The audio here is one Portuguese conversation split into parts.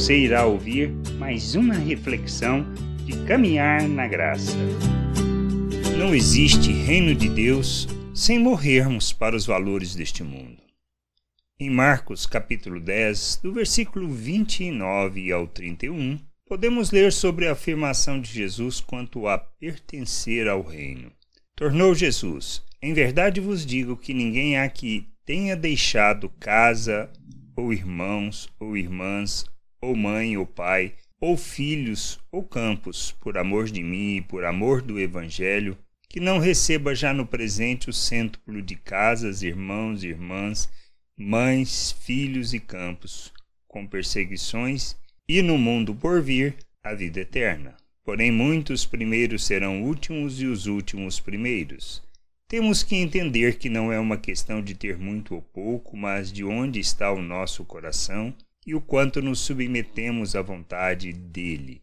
Você irá ouvir mais uma reflexão de caminhar na graça. Não existe reino de Deus sem morrermos para os valores deste mundo. Em Marcos capítulo 10, do versículo 29 ao 31, podemos ler sobre a afirmação de Jesus quanto a pertencer ao reino. Tornou Jesus: Em verdade vos digo que ninguém há que tenha deixado casa, ou irmãos, ou irmãs, ou mãe, ou pai, ou filhos, ou campos, por amor de mim e por amor do Evangelho, que não receba já no presente o cêntuplo de casas, irmãos, irmãs, mães, filhos e campos, com perseguições, e no mundo por vir a vida eterna. Porém, muitos primeiros serão últimos e os últimos primeiros. Temos que entender que não é uma questão de ter muito ou pouco, mas de onde está o nosso coração e o quanto nos submetemos à vontade dele.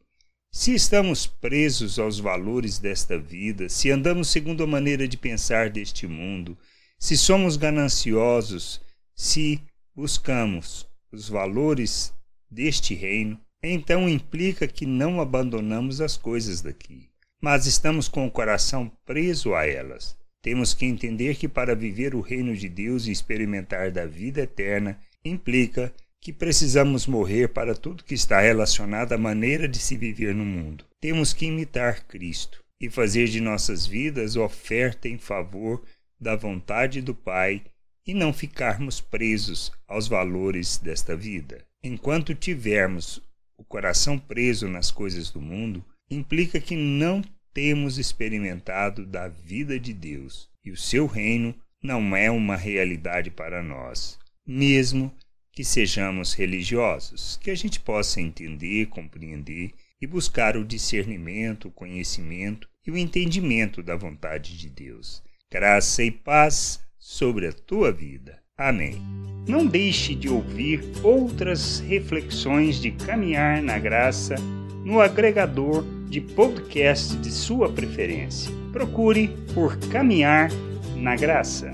Se estamos presos aos valores desta vida, se andamos segundo a maneira de pensar deste mundo, se somos gananciosos, se buscamos os valores deste reino, então implica que não abandonamos as coisas daqui, mas estamos com o coração preso a elas. Temos que entender que para viver o reino de Deus e experimentar da vida eterna implica que precisamos morrer para tudo que está relacionado à maneira de se viver no mundo. Temos que imitar Cristo e fazer de nossas vidas oferta em favor da vontade do Pai e não ficarmos presos aos valores desta vida. Enquanto tivermos o coração preso nas coisas do mundo, implica que não temos experimentado da vida de Deus e o seu reino não é uma realidade para nós, mesmo que sejamos religiosos, que a gente possa entender, compreender e buscar o discernimento, o conhecimento e o entendimento da vontade de Deus. Graça e paz sobre a tua vida. Amém. Não deixe de ouvir outras reflexões de caminhar na graça no agregador de podcast de sua preferência. Procure por Caminhar na Graça.